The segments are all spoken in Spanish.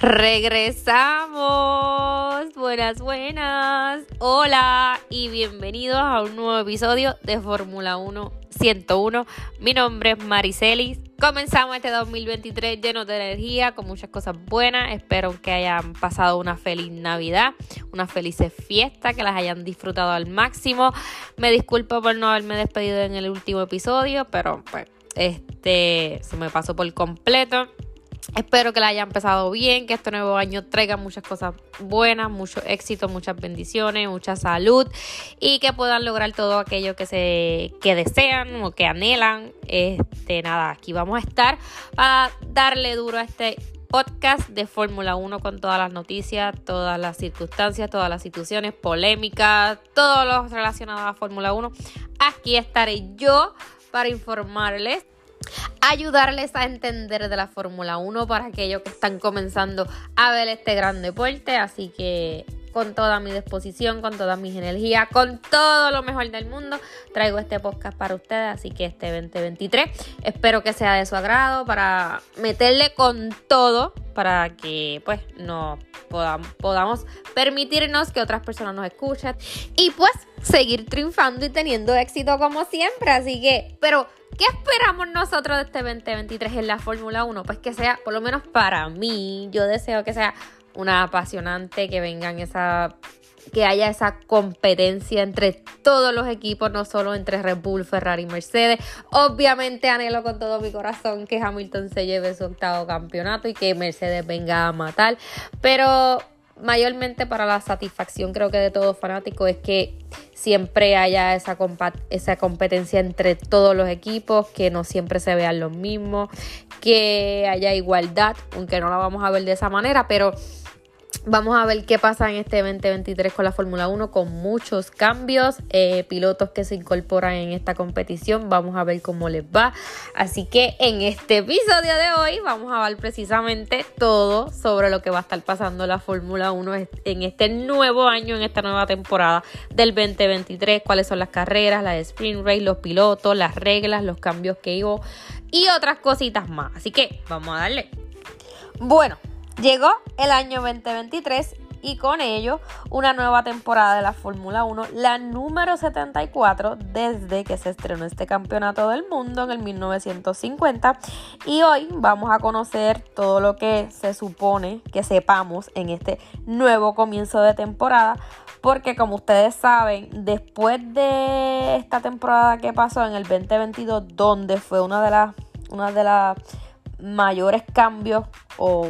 Regresamos. Buenas, buenas. Hola y bienvenidos a un nuevo episodio de Fórmula 1 101. Mi nombre es Maricelis. Comenzamos este 2023 lleno de energía, con muchas cosas buenas. Espero que hayan pasado una feliz Navidad, una feliz fiesta, que las hayan disfrutado al máximo. Me disculpo por no haberme despedido en el último episodio, pero pues este se me pasó por completo. Espero que la hayan empezado bien, que este nuevo año traiga muchas cosas buenas, mucho éxito, muchas bendiciones, mucha salud y que puedan lograr todo aquello que se que desean o que anhelan. Este nada, aquí vamos a estar para darle duro a este podcast de Fórmula 1 con todas las noticias, todas las circunstancias, todas las situaciones polémicas, todo lo relacionado a Fórmula 1. Aquí estaré yo para informarles ayudarles a entender de la Fórmula 1 para aquellos que están comenzando a ver este gran deporte. Así que con toda mi disposición, con toda mis energías, con todo lo mejor del mundo, traigo este podcast para ustedes. Así que este 2023 espero que sea de su agrado para meterle con todo para que pues no podamos, podamos permitirnos que otras personas nos escuchen y pues seguir triunfando y teniendo éxito como siempre. Así que, pero ¿Qué esperamos nosotros de este 2023 en la Fórmula 1? Pues que sea, por lo menos para mí, yo deseo que sea una apasionante, que vengan esa que haya esa competencia entre todos los equipos, no solo entre Red Bull, Ferrari y Mercedes. Obviamente anhelo con todo mi corazón que Hamilton se lleve su octavo campeonato y que Mercedes venga a matar, pero mayormente para la satisfacción creo que de todo fanático es que siempre haya esa, esa competencia entre todos los equipos, que no siempre se vean los mismos, que haya igualdad, aunque no la vamos a ver de esa manera, pero Vamos a ver qué pasa en este 2023 con la Fórmula 1, con muchos cambios, eh, pilotos que se incorporan en esta competición. Vamos a ver cómo les va. Así que en este episodio de hoy vamos a ver precisamente todo sobre lo que va a estar pasando la Fórmula 1 en este nuevo año, en esta nueva temporada del 2023. Cuáles son las carreras, la de sprint race, los pilotos, las reglas, los cambios que hubo y otras cositas más. Así que vamos a darle. Bueno, Llegó el año 2023 y con ello una nueva temporada de la Fórmula 1, la número 74 desde que se estrenó este campeonato del mundo en el 1950 y hoy vamos a conocer todo lo que se supone que sepamos en este nuevo comienzo de temporada porque como ustedes saben, después de esta temporada que pasó en el 2022 donde fue una de las una de las mayores cambios o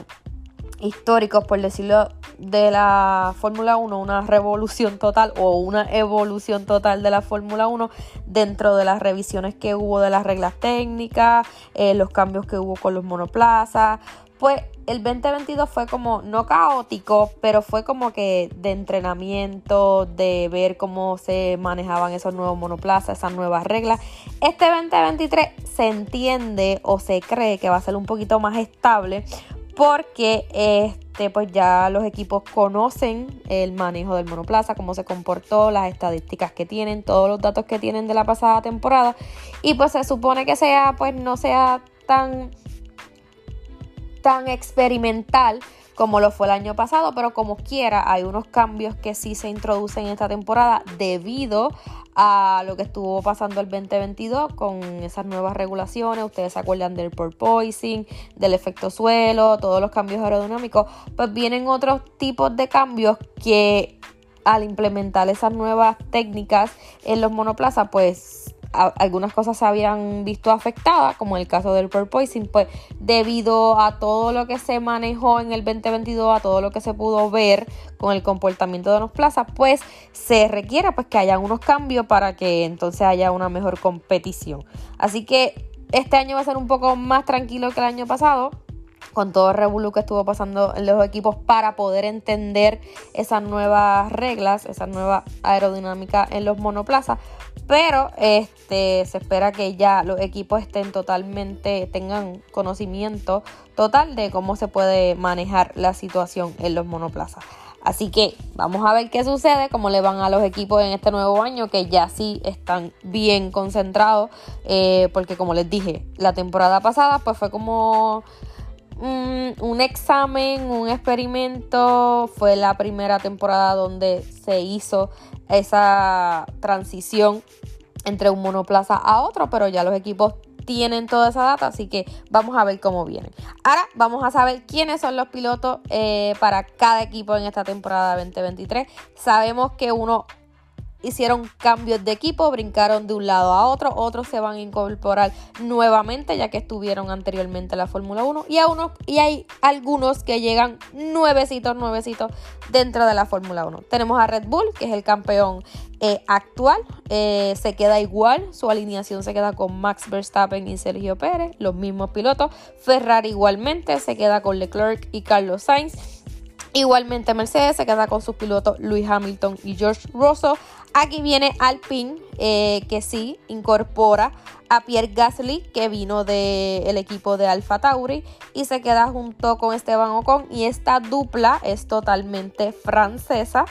históricos, por decirlo, de la Fórmula 1, una revolución total o una evolución total de la Fórmula 1 dentro de las revisiones que hubo de las reglas técnicas, eh, los cambios que hubo con los monoplazas. Pues el 2022 fue como, no caótico, pero fue como que de entrenamiento, de ver cómo se manejaban esos nuevos monoplazas, esas nuevas reglas. Este 2023 se entiende o se cree que va a ser un poquito más estable porque este, pues ya los equipos conocen el manejo del monoplaza, cómo se comportó, las estadísticas que tienen, todos los datos que tienen de la pasada temporada. Y pues se supone que sea pues no sea tan tan experimental como lo fue el año pasado, pero como quiera hay unos cambios que sí se introducen en esta temporada debido a lo que estuvo pasando el 2022 con esas nuevas regulaciones. Ustedes se acuerdan del porpoising, del efecto suelo, todos los cambios aerodinámicos. Pues vienen otros tipos de cambios que al implementar esas nuevas técnicas en los monoplazas, pues algunas cosas se habían visto afectadas, como el caso del porpoising, pues debido a todo lo que se manejó en el 2022, a todo lo que se pudo ver con el comportamiento de los plazas, pues se requiere pues que haya unos cambios para que entonces haya una mejor competición. Así que este año va a ser un poco más tranquilo que el año pasado. Con todo el revuelo que estuvo pasando en los equipos para poder entender esas nuevas reglas, esa nueva aerodinámica en los monoplazas. Pero este, se espera que ya los equipos estén totalmente, tengan conocimiento total de cómo se puede manejar la situación en los monoplazas. Así que vamos a ver qué sucede, cómo le van a los equipos en este nuevo año, que ya sí están bien concentrados, eh, porque como les dije, la temporada pasada pues fue como un, examen, un experimento. Fue la primera temporada donde se hizo esa transición entre un monoplaza a otro, pero ya los equipos tienen toda esa data, así que vamos a ver cómo vienen. Ahora vamos a saber quiénes son los pilotos eh, para cada equipo en esta temporada 2023. Sabemos que uno hicieron cambios de equipo, brincaron de un lado a otro, otros se van a incorporar nuevamente ya que estuvieron anteriormente en la Fórmula 1 y, a uno, y hay algunos que llegan nuevecitos, nuevecitos dentro de la Fórmula 1. Tenemos a Red Bull, que es el campeón eh, actual, eh, se queda igual, su alineación se queda con Max Verstappen y Sergio Pérez, los mismos pilotos. Ferrari igualmente se queda con Leclerc y Carlos Sainz. Igualmente Mercedes se queda con sus pilotos Luis Hamilton y George Russell. Aquí viene Alpine, eh, que sí incorpora a Pierre Gasly, que vino del equipo de Alfa Tauri, y se queda junto con Esteban Ocon. Y esta dupla es totalmente francesa.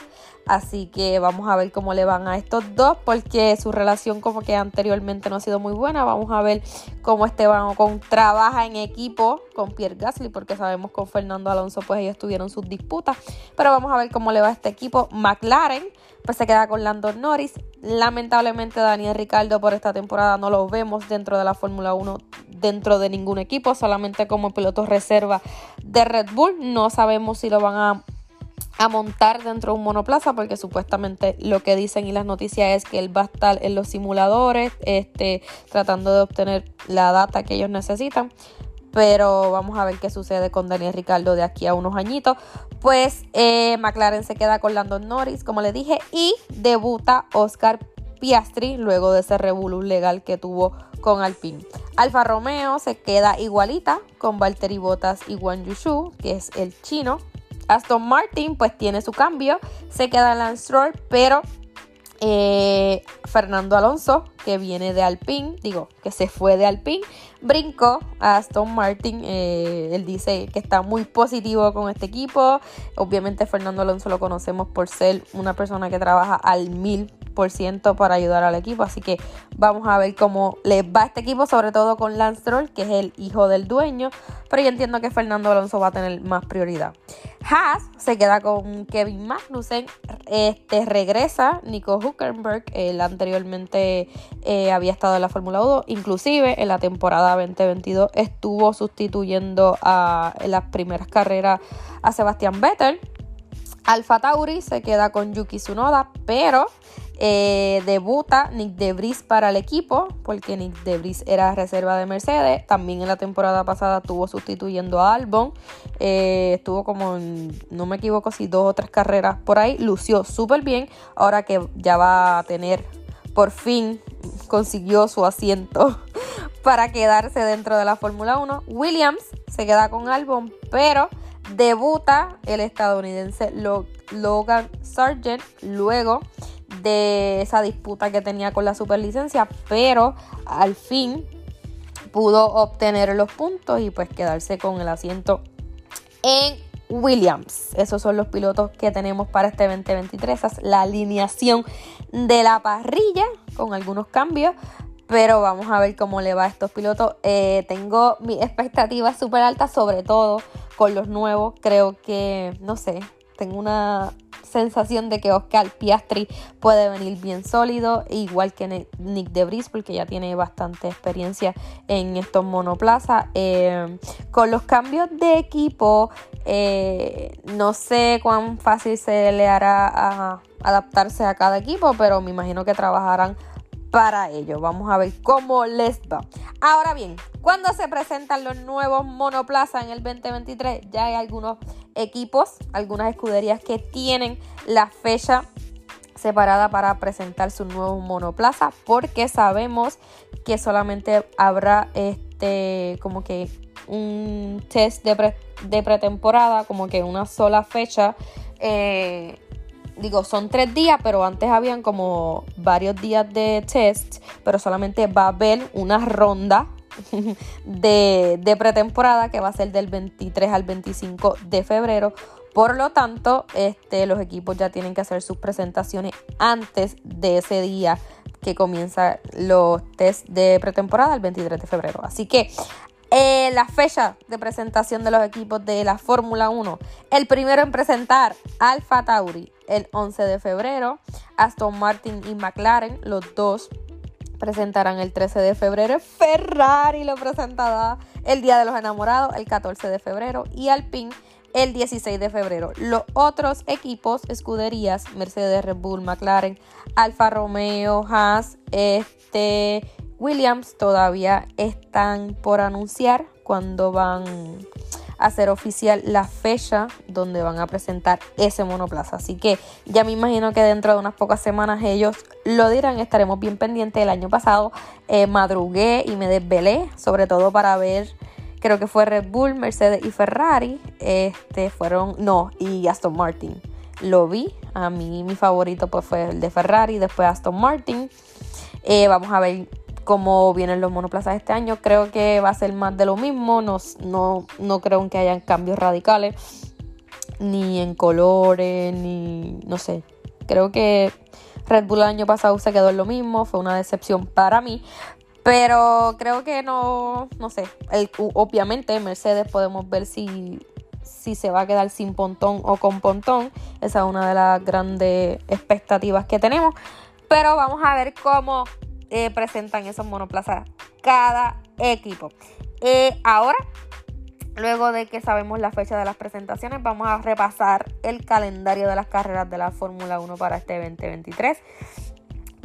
Así que vamos a ver cómo le van a estos dos, porque su relación como que anteriormente no ha sido muy buena. Vamos a ver cómo Esteban Ocon trabaja en equipo con Pierre Gasly, porque sabemos con Fernando Alonso pues ellos tuvieron sus disputas. Pero vamos a ver cómo le va a este equipo. McLaren pues se queda con Lando Norris. Lamentablemente Daniel Ricardo por esta temporada no lo vemos dentro de la Fórmula 1, dentro de ningún equipo, solamente como piloto reserva de Red Bull. No sabemos si lo van a a montar dentro de un monoplaza porque supuestamente lo que dicen y las noticias es que él va a estar en los simuladores este, tratando de obtener la data que ellos necesitan pero vamos a ver qué sucede con Daniel Ricardo de aquí a unos añitos. Pues eh, McLaren se queda con Landon Norris, como le dije, y debuta Oscar Piastri luego de ese revolú legal que tuvo con Alpine. Alfa Romeo se queda igualita con Valtteri Bottas y Wang Yushu, que es el chino. Aston Martin pues tiene su cambio, se queda Lance Stroll, pero eh, Fernando Alonso, que viene de Alpine, digo, que se fue de Alpine, brincó a Aston Martin. Eh, él dice que está muy positivo con este equipo. Obviamente Fernando Alonso lo conocemos por ser una persona que trabaja al mil por ciento para ayudar al equipo. Así que vamos a ver cómo les va este equipo, sobre todo con Lance Stroll, que es el hijo del dueño. Pero yo entiendo que Fernando Alonso va a tener más prioridad. Haas se queda con Kevin Magnussen. Este regresa Nico Huckenberg. Él anteriormente eh, había estado en la Fórmula 1. Inclusive en la temporada 2022 estuvo sustituyendo a, las primeras carreras a Sebastián Vettel. Alfa Tauri se queda con Yuki Tsunoda, pero eh, debuta Nick Debris para el equipo, porque Nick Debris era reserva de Mercedes. También en la temporada pasada estuvo sustituyendo a Albon. Eh, estuvo como, no me equivoco, si dos o tres carreras por ahí. Lució súper bien. Ahora que ya va a tener, por fin consiguió su asiento para quedarse dentro de la Fórmula 1. Williams se queda con Albon, pero debuta el estadounidense Logan Sargent luego de esa disputa que tenía con la superlicencia, pero al fin pudo obtener los puntos y pues quedarse con el asiento en Williams. Esos son los pilotos que tenemos para este 2023. Esa es la alineación de la parrilla con algunos cambios. Pero vamos a ver cómo le va a estos pilotos. Eh, tengo mis expectativas súper altas, sobre todo con los nuevos. Creo que, no sé, tengo una sensación de que Oscar Piastri puede venir bien sólido, igual que Nick Debris, porque ya tiene bastante experiencia en estos monoplazas. Eh, con los cambios de equipo, eh, no sé cuán fácil se le hará adaptarse a cada equipo, pero me imagino que trabajarán para ello. Vamos a ver cómo les va. Ahora bien, cuando se presentan los nuevos monoplazas en el 2023, ya hay algunos equipos, algunas escuderías que tienen la fecha separada para presentar su nuevo monoplaza porque sabemos que solamente habrá este como que un test de, pretemporada, como que una sola fecha. Eh, digo, son tres días, pero antes habían como varios días de test, pero solamente va a haber una ronda de, de, pretemporada que va a ser del 23 al 25 de febrero. Por lo tanto, este, los equipos ya tienen que hacer sus presentaciones antes de ese día que comienza los test de pretemporada el 23 de febrero. Así que eh, la fecha de presentación de los equipos de la Fórmula 1. El primero en presentar Alfa Tauri el 11 de febrero. Aston Martin y McLaren, los dos presentarán el 13 de febrero. Ferrari lo presentará el Día de los Enamorados el 14 de febrero. Y Alpine el 16 de febrero. Los otros equipos, escuderías, Mercedes, Red Bull, McLaren, Alfa Romeo, Haas, este, Williams, todavía están por anunciar cuando van a hacer oficial la fecha donde van a presentar ese monoplaza. Así que ya me imagino que dentro de unas pocas semanas ellos lo dirán. Estaremos bien pendientes. El año pasado eh, madrugué y me desvelé, sobre todo para ver creo que fue Red Bull, Mercedes y Ferrari. Este fueron, no, y Aston Martin. Lo vi. A mí mi favorito pues fue el de Ferrari, después Aston Martin. Eh, vamos a ver cómo vienen los monoplazas este año. Creo que va a ser más de lo mismo. No, no, no creo que hayan cambios radicales. Ni en colores, ni no sé. Creo que Red Bull el año pasado se quedó en lo mismo. Fue una decepción para mí. Pero creo que no, no sé. obviamente Mercedes podemos ver si, si se va a quedar sin pontón o con pontón. Esa es una de las grandes expectativas que tenemos. Pero vamos a ver cómo eh, presentan esos monoplazas cada equipo. Eh, ahora, luego de que sabemos la fecha de las presentaciones, vamos a repasar el calendario de las carreras de la Fórmula 1 para este 2023.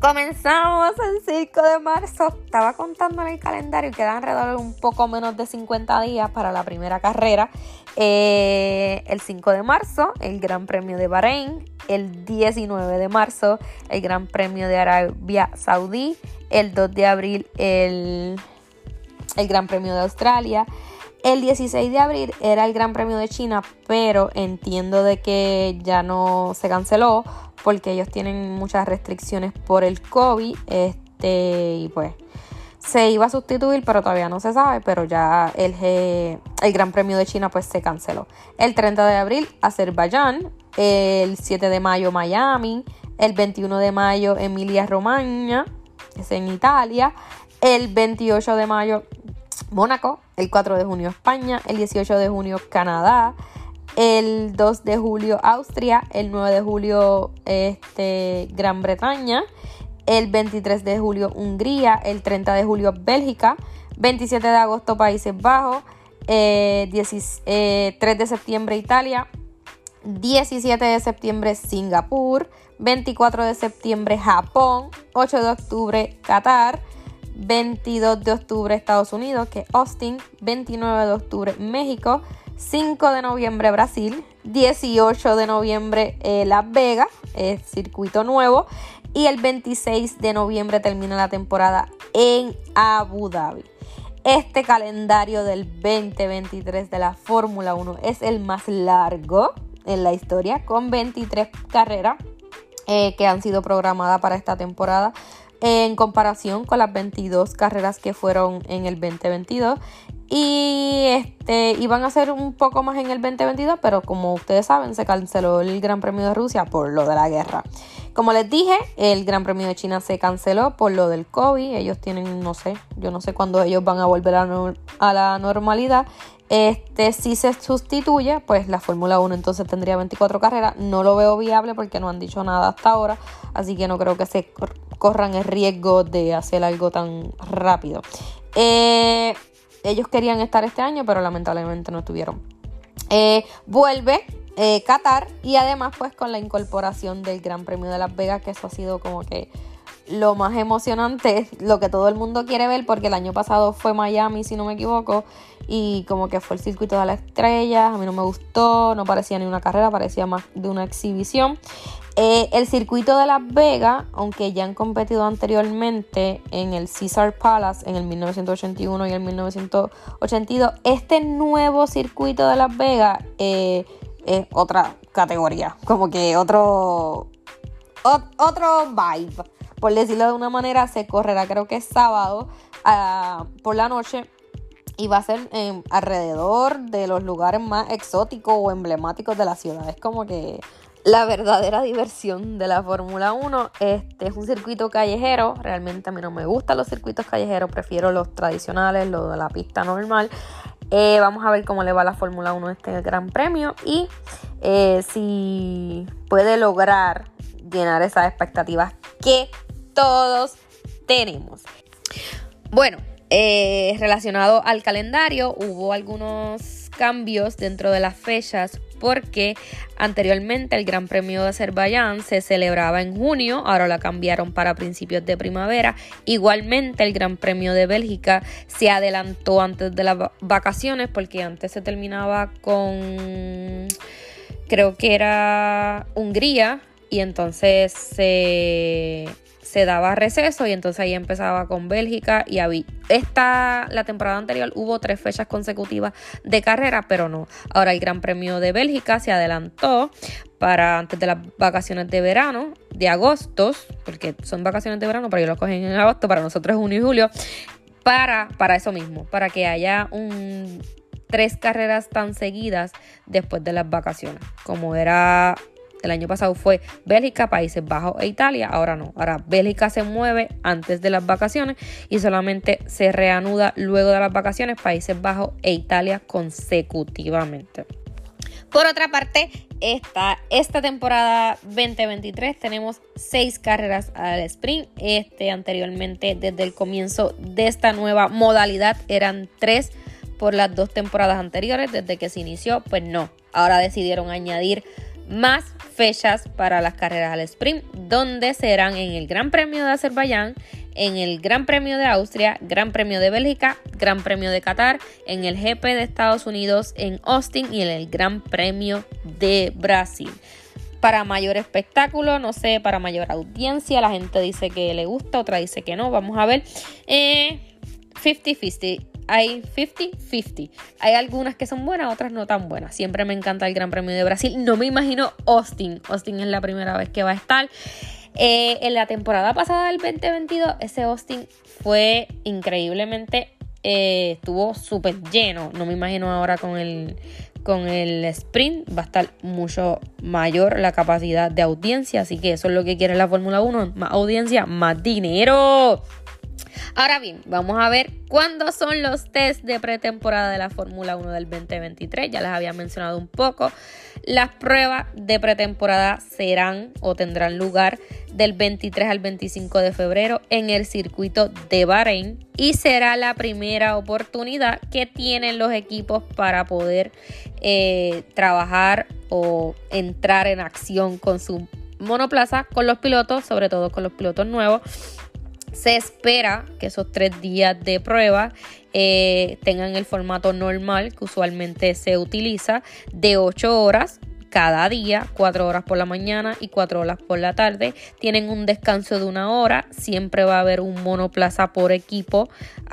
Comenzamos el 5 de marzo. Estaba contando en el calendario y quedan alrededor de un poco menos de 50 días para la primera carrera. Eh, el 5 de marzo, el Gran Premio de Bahrein. El 19 de marzo, el Gran Premio de Arabia Saudí. El 2 de abril, el, el Gran Premio de Australia. El 16 de abril era el Gran Premio de China, pero entiendo de que ya no se canceló porque ellos tienen muchas restricciones por el COVID. Este, y pues se iba a sustituir, pero todavía no se sabe, pero ya el, el Gran Premio de China pues se canceló. El 30 de abril, Azerbaiyán. El 7 de mayo, Miami. El 21 de mayo, Emilia Romagna, es en Italia. El 28 de mayo, Mónaco. El 4 de junio, España. El 18 de junio, Canadá el 2 de julio Austria, el 9 de julio este, Gran Bretaña, el 23 de julio Hungría, el 30 de julio Bélgica, 27 de agosto Países Bajos, 3 eh, eh, de septiembre Italia, 17 de septiembre Singapur, 24 de septiembre Japón, 8 de octubre Qatar, 22 de octubre Estados Unidos, que es Austin, 29 de octubre México, 5 de noviembre Brasil, 18 de noviembre eh, Las Vegas, es circuito nuevo, y el 26 de noviembre termina la temporada en Abu Dhabi. Este calendario del 2023 de la Fórmula 1 es el más largo en la historia, con 23 carreras eh, que han sido programadas para esta temporada en comparación con las 22 carreras que fueron en el 2022 y este iban a ser un poco más en el 2022, pero como ustedes saben, se canceló el Gran Premio de Rusia por lo de la guerra. Como les dije, el Gran Premio de China se canceló por lo del COVID. Ellos tienen, no sé, yo no sé cuándo ellos van a volver a, la normalidad. Este, si se sustituye, pues la Fórmula 1 entonces tendría 24 carreras. No lo veo viable porque no han dicho nada hasta ahora. Así que no creo que se corran el riesgo de hacer algo tan rápido. Eh, ellos querían estar este año, pero lamentablemente no estuvieron. Eh, vuelve eh, Qatar y además pues con la incorporación del Gran Premio de Las Vegas, que eso ha sido como que lo más emocionante, lo que todo el mundo quiere ver, porque el año pasado fue Miami, si no me equivoco, y como que fue el circuito de las estrellas, a mí no me gustó, no parecía ni una carrera, parecía más de una exhibición. Eh, el circuito de Las Vegas, aunque ya han competido anteriormente en el Caesar Palace en el 1981 y el 1982, este nuevo circuito de Las Vegas eh, es otra categoría, como que otro, otro vibe. Por decirlo de una manera, se correrá creo que es sábado por la noche y va a ser alrededor de los lugares más exóticos o emblemáticos de la ciudad. Es como que la verdadera diversión de la Fórmula 1. Este es un circuito callejero. Realmente a mí no me gustan los circuitos callejeros, prefiero los tradicionales, los de la pista normal. Eh, vamos a ver cómo le va la Fórmula 1 este Gran Premio y eh, si puede lograr llenar esas expectativas que todos tenemos. Bueno, eh, relacionado al calendario, hubo algunos cambios dentro de las fechas porque anteriormente el Gran Premio de Azerbaiyán se celebraba en junio, ahora la cambiaron para principios de primavera. Igualmente el Gran Premio de Bélgica se adelantó antes de las vacaciones porque antes se terminaba con creo que era Hungría y entonces se se daba receso y entonces ahí empezaba con Bélgica y había esta la temporada anterior hubo tres fechas consecutivas de carrera, pero no. Ahora el Gran Premio de Bélgica se adelantó para antes de las vacaciones de verano de agosto, porque son vacaciones de verano, pero ellos lo cogen en agosto, para nosotros junio y julio, para para eso mismo, para que haya un tres carreras tan seguidas después de las vacaciones, como era el año pasado fue Bélgica, Países Bajos e Italia. Ahora no. Ahora Bélgica se mueve antes de las vacaciones y solamente se reanuda luego de las vacaciones Países Bajos e Italia consecutivamente. Por otra parte, esta, esta temporada 2023 tenemos seis carreras al sprint. Este anteriormente, desde el comienzo de esta nueva modalidad, eran tres por las dos temporadas anteriores. Desde que se inició, pues no. Ahora decidieron añadir más fechas para las carreras al sprint, donde serán en el Gran Premio de Azerbaiyán, en el Gran Premio de Austria, Gran Premio de Bélgica, Gran Premio de Qatar, en el GP de Estados Unidos, en Austin y en el Gran Premio de Brasil. Para mayor espectáculo, no sé, para mayor audiencia, la gente dice que le gusta, otra dice que no, vamos a ver. 50-50. Eh, hay 50-50. Hay algunas que son buenas, otras no tan buenas. Siempre me encanta el Gran Premio de Brasil. No me imagino Austin. Austin es la primera vez que va a estar. Eh, en la temporada pasada del 2022, ese Austin fue increíblemente, eh, estuvo súper lleno. No me imagino ahora con el, con el sprint va a estar mucho mayor la capacidad de audiencia. Así que eso es lo que quiere la Fórmula 1. Más audiencia, más dinero. Ahora bien, vamos a ver cuándo son los test de pretemporada de la Fórmula 1 del 2023. Ya les había mencionado un poco. Las pruebas de pretemporada serán o tendrán lugar del 23 al 25 de febrero en el circuito de Bahrein y será la primera oportunidad que tienen los equipos para poder eh, trabajar o entrar en acción con su monoplaza con los pilotos, sobre todo con los pilotos nuevos se espera que esos tres días de prueba eh, tengan el formato normal que usualmente se utiliza de 8 horas cada día, 4 horas por la mañana y 4 horas por la tarde. Tienen un descanso de una hora. Siempre va a haber un monoplaza por equipo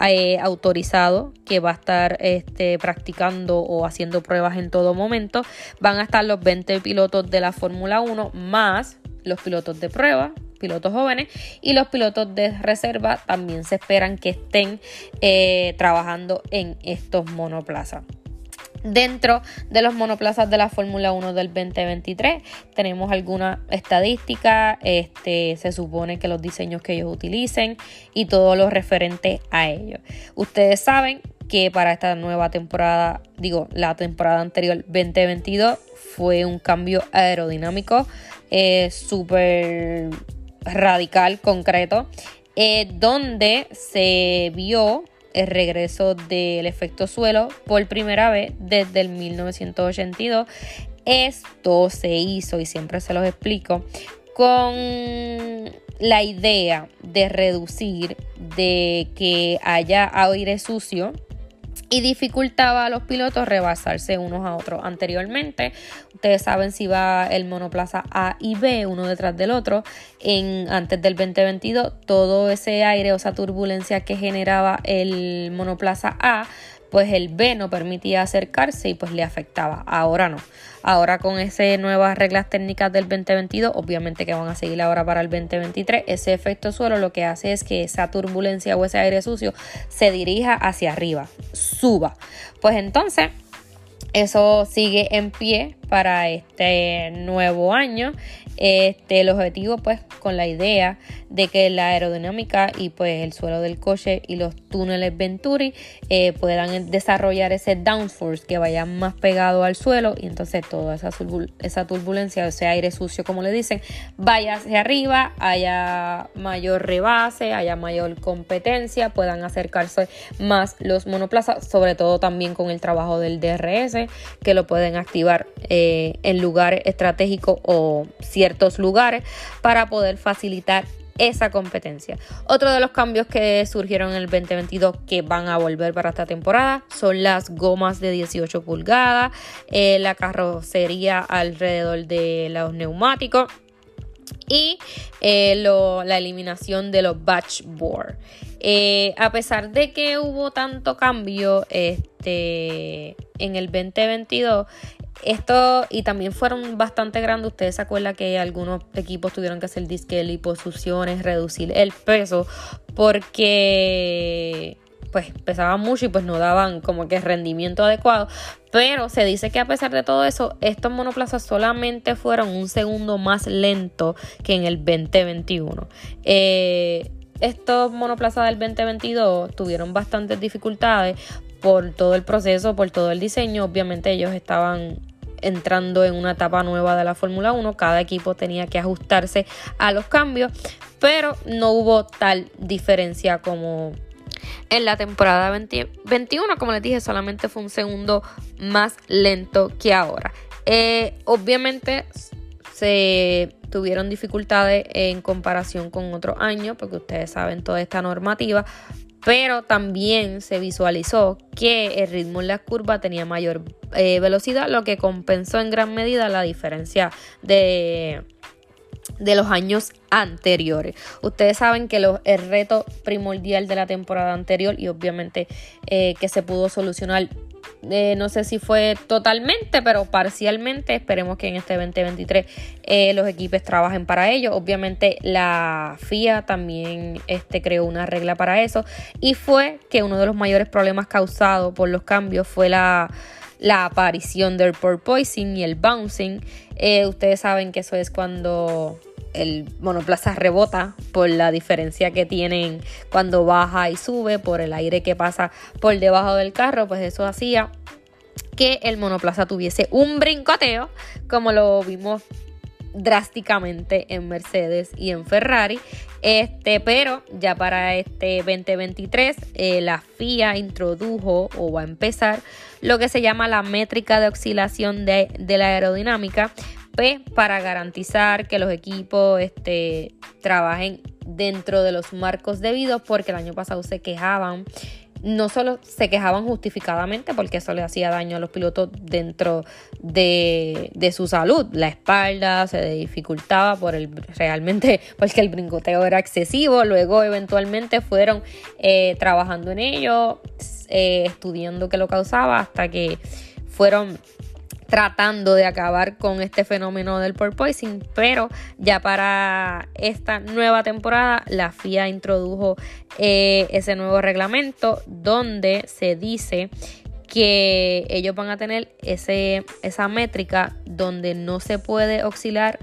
eh, autorizado que va a estar este, practicando o haciendo pruebas en todo momento. Van a estar los 20 pilotos de la Fórmula 1 más los pilotos de prueba, pilotos jóvenes y los pilotos de reserva también se esperan que estén eh, trabajando en estos monoplazas. Dentro de los monoplazas de la Fórmula 1 del 2023 tenemos alguna estadística, este, se supone que los diseños que ellos utilicen y todo lo referente a ellos. Ustedes saben que para esta nueva temporada, digo, la temporada anterior 2022 fue un cambio aerodinámico eh, súper radical, concreto, eh, donde se vio el regreso del efecto suelo por primera vez desde el 1982. Esto se hizo, y siempre se los explico, con la idea de reducir, de que haya aire sucio y dificultaba a los pilotos rebasarse unos a otros. Anteriormente, ustedes saben si va el monoplaza A y B uno detrás del otro, en, antes del 2022, todo ese aire o esa turbulencia que generaba el monoplaza A pues el B no permitía acercarse y pues le afectaba. Ahora no. Ahora con esas nuevas reglas técnicas del 2022, obviamente que van a seguir ahora para el 2023, ese efecto suelo lo que hace es que esa turbulencia o ese aire sucio se dirija hacia arriba, suba. Pues entonces eso sigue en pie para este nuevo año. Este, el objetivo pues con la idea de que la aerodinámica y pues el suelo del coche y los túneles Venturi eh, puedan desarrollar ese downforce que vaya más pegado al suelo y entonces toda esa, esa turbulencia, ese aire sucio como le dicen, vaya hacia arriba, haya mayor rebase, haya mayor competencia, puedan acercarse más los monoplazas, sobre todo también con el trabajo del DRS que lo pueden activar eh, en lugares estratégicos o ciertos lugares para poder facilitar esa competencia. Otro de los cambios que surgieron en el 2022 que van a volver para esta temporada son las gomas de 18 pulgadas, eh, la carrocería alrededor de los neumáticos y eh, la eliminación de los batch board. Eh, a pesar de que hubo tanto cambio este, en el 2022, esto, y también fueron bastante grandes. Ustedes se acuerdan que algunos equipos tuvieron que hacer disque liposucciones, reducir el peso, porque pues pesaban mucho y pues no daban como que rendimiento adecuado. Pero se dice que a pesar de todo eso, estos monoplazas solamente fueron un segundo más lento que en el 2021. Eh, estos monoplazas del 2022 tuvieron bastantes dificultades por todo el proceso, por todo el diseño. Obviamente ellos estaban entrando en una etapa nueva de la Fórmula 1. Cada equipo tenía que ajustarse a los cambios, pero no hubo tal diferencia como en la temporada 21. Como les dije, solamente fue un segundo más lento que ahora. Eh, obviamente se tuvieron dificultades en comparación con otros años, porque ustedes saben toda esta normativa, pero también se visualizó que el ritmo en la curva tenía mayor eh, velocidad, lo que compensó en gran medida la diferencia de, de los años anteriores. Ustedes saben que el reto primordial de la temporada anterior y obviamente eh, que se pudo solucionar eh, no sé si fue totalmente, pero parcialmente. Esperemos que en este 2023 eh, los equipos trabajen para ello. Obviamente la FIA también este, creó una regla para eso. Y fue que uno de los mayores problemas causados por los cambios fue la, aparición del porpoising y el bouncing. Eh, ustedes saben que eso es cuando el monoplaza rebota por la diferencia que tienen cuando baja y sube, por el aire que pasa por debajo del carro, pues eso hacía que el monoplaza tuviese un brincoteo, como lo vimos drásticamente en Mercedes y en Ferrari. Este, pero ya para este 2023 eh, la FIA introdujo o va a empezar lo que se llama la métrica de oscilación de, de la aerodinámica, para garantizar que los equipos este, trabajen dentro de los marcos debidos porque el año pasado se quejaban no solo se quejaban justificadamente porque eso le hacía daño a los pilotos dentro de, su salud, la espalda se dificultaba por el realmente porque el brincoteo era excesivo, luego eventualmente fueron eh, trabajando en ello, eh, estudiando qué lo causaba hasta que fueron tratando de acabar con este fenómeno del porpoising, pero ya para esta nueva temporada la FIA introdujo eh, ese nuevo reglamento donde se dice que ellos van a tener ese, esa métrica donde no se puede oscilar,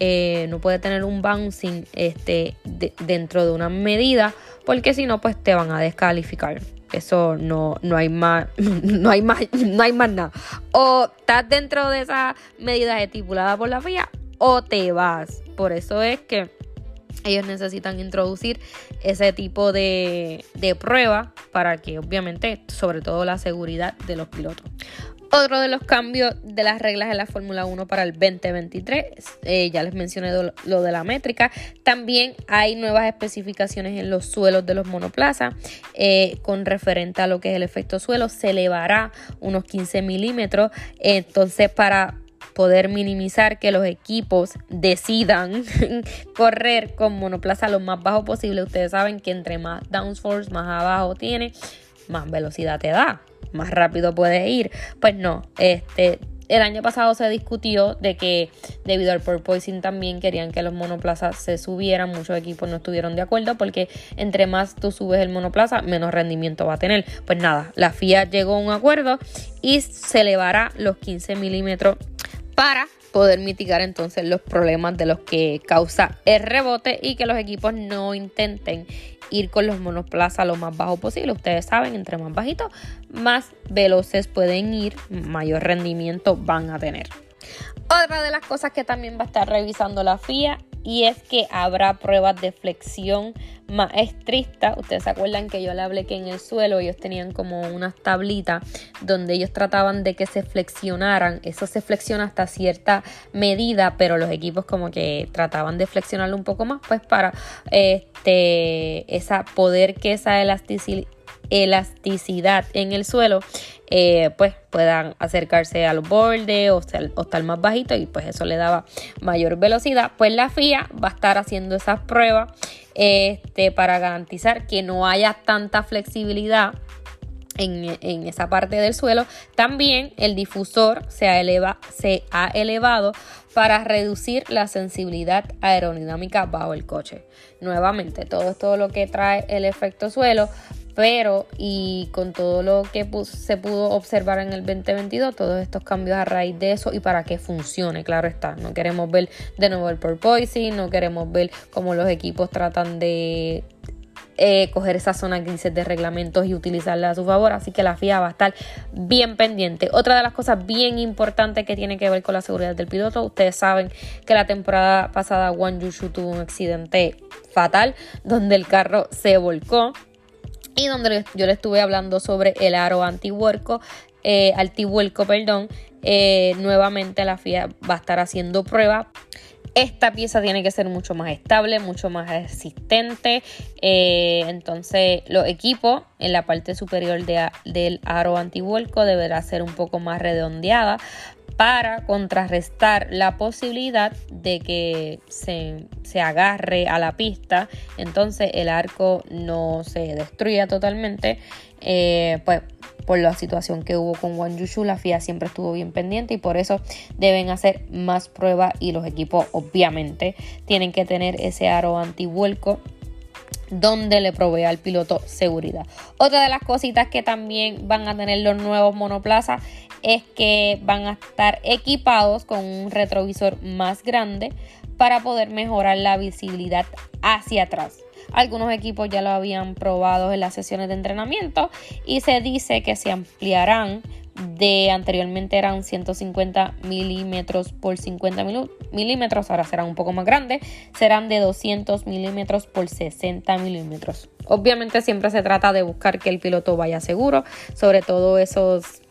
eh, no puede tener un bouncing este, dentro de una medida, porque si no, pues te van a descalificar. Eso no, no hay más, no hay más, no hay más nada. O estás dentro de esa medida estipulada por la FIA o te vas. Por eso es que ellos necesitan introducir ese tipo de, de prueba para que obviamente, sobre todo la seguridad de los pilotos. Otro de los cambios de las reglas de la Fórmula 1 para el 2023, eh, ya les mencioné lo, de la métrica, también hay nuevas especificaciones en los suelos de los monoplazas eh, con referente a lo que es el efecto suelo, se elevará unos 15 milímetros, entonces para poder minimizar que los equipos decidan correr con monoplaza lo más bajo posible. Ustedes saben que entre más downforce, más abajo tiene, más velocidad te da más rápido puedes ir. Pues no, este, el año pasado se discutió de que debido al porpoising también querían que los monoplazas se subieran. Muchos equipos no estuvieron de acuerdo porque entre más tú subes el monoplaza, menos rendimiento va a tener. Pues nada, la FIA llegó a un acuerdo y se elevará los 15 milímetros para poder mitigar entonces los problemas de los que causa el rebote y que los equipos no intenten ir con los monoplazas lo más bajo posible. Ustedes saben, entre más bajitos, más veloces pueden ir, mayor rendimiento van a tener. Otra de las cosas que también va a estar revisando la FIA y es que habrá pruebas de flexión más estrictas. Ustedes se acuerdan que yo le hablé que en el suelo ellos tenían como unas tablitas donde ellos trataban de que se flexionaran. Eso se flexiona hasta cierta medida, pero los equipos como que trataban de flexionarlo un poco más, pues para este poder que esa elasticidad elasticidad en el suelo, eh, pues puedan acercarse al borde o, estar más bajito y pues eso le daba mayor velocidad. Pues la FIA va a estar haciendo esas pruebas este, para garantizar que no haya tanta flexibilidad en, esa parte del suelo. También el difusor se eleva, se ha elevado para reducir la sensibilidad aerodinámica bajo el coche. Nuevamente, todo esto lo que trae el efecto suelo pero y con todo lo que se pudo observar en el 2022, todos estos cambios a raíz de eso y para que funcione, claro está. No queremos ver de nuevo el porpoising, no queremos ver cómo los equipos tratan de eh, coger esa zona grises de reglamentos y utilizarla a su favor. Así que la FIA va a estar bien pendiente. Otra de las cosas bien importantes que tiene que ver con la seguridad del piloto, ustedes saben que la temporada pasada Wang Yushu tuvo un accidente fatal donde el carro se volcó y donde yo le estuve hablando sobre el aro antihuerco, eh, antihuelco, perdón. Eh, nuevamente la FIA va a estar haciendo prueba. Esta pieza tiene que ser mucho más estable, mucho más resistente. Eh, entonces, los equipos en la parte superior del aro antihuelco deberá ser un poco más redondeada para contrarrestar la posibilidad de que se, agarre a la pista, entonces el arco no se destruya totalmente, eh, pues por la situación que hubo con Wang Yushu, la FIA siempre estuvo bien pendiente y por eso deben hacer más pruebas y los equipos obviamente tienen que tener ese aro antivuelco donde le provee al piloto seguridad. Otra de las cositas que también van a tener los nuevos monoplazas es que van a estar equipados con un retrovisor más grande para poder mejorar la visibilidad hacia atrás. Algunos equipos ya lo habían probado en las sesiones de entrenamiento y se dice que se ampliarán de anteriormente eran 150 milímetros por 50 milímetros, ahora serán un poco más grandes, serán de 200 milímetros por 60 milímetros. Obviamente siempre se trata de buscar que el piloto vaya seguro, sobre todo esos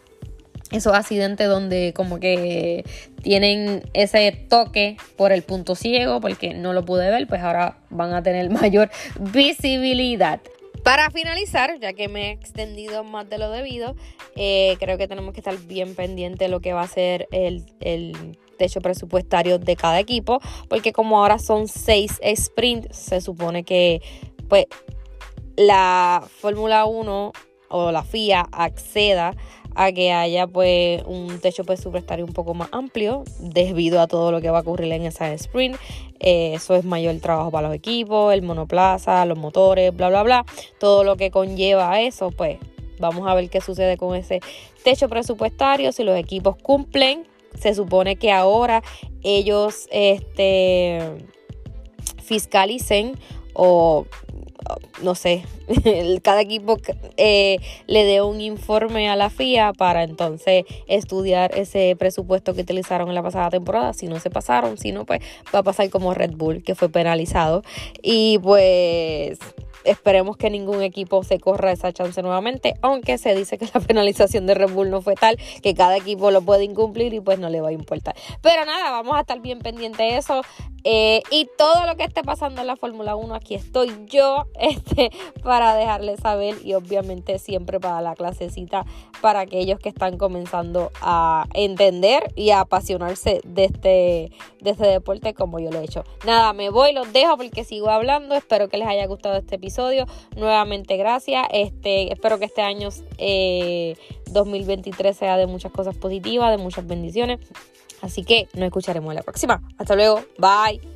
esos accidentes donde como que tienen ese toque por el punto ciego porque no lo pude ver, pues ahora van a tener mayor visibilidad. Para finalizar, ya que me he extendido más de lo debido, eh, creo que tenemos que estar bien pendientes de lo que va a ser el, el techo presupuestario de cada equipo, porque como ahora son seis sprints, se supone que pues la Fórmula 1 o la FIA acceda a que haya pues un techo presupuestario un poco más amplio debido a todo lo que va a ocurrir en esa sprint. Eh, eso es mayor trabajo para los equipos, el monoplaza, los motores, bla, bla, bla. Todo lo que conlleva eso, pues vamos a ver qué sucede con ese techo presupuestario, si los equipos cumplen. Se supone que ahora ellos este, fiscalicen o no sé, cada equipo eh, le dé un informe a la FIA para entonces estudiar ese presupuesto que utilizaron en la pasada temporada. Si no se pasaron, si no, pues va a pasar como Red Bull, que fue penalizado. Y pues esperemos que ningún equipo se corra esa chance nuevamente, aunque se dice que la penalización de Red Bull no fue tal que cada equipo lo puede incumplir y pues no le va a importar. Pero nada, vamos a estar bien pendiente de eso. Eh, y todo lo que esté pasando en la Fórmula 1, aquí estoy yo este, para dejarles saber y obviamente siempre para la clasecita para aquellos que están comenzando a entender y a apasionarse de este, de este deporte como yo lo he hecho. Nada, me voy, los dejo porque sigo hablando. Espero que les haya gustado este episodio. Nuevamente gracias. Este, espero que este año 2023 eh, sea de muchas cosas positivas, de muchas bendiciones. Así que nos escucharemos la próxima. Hasta luego. Bye.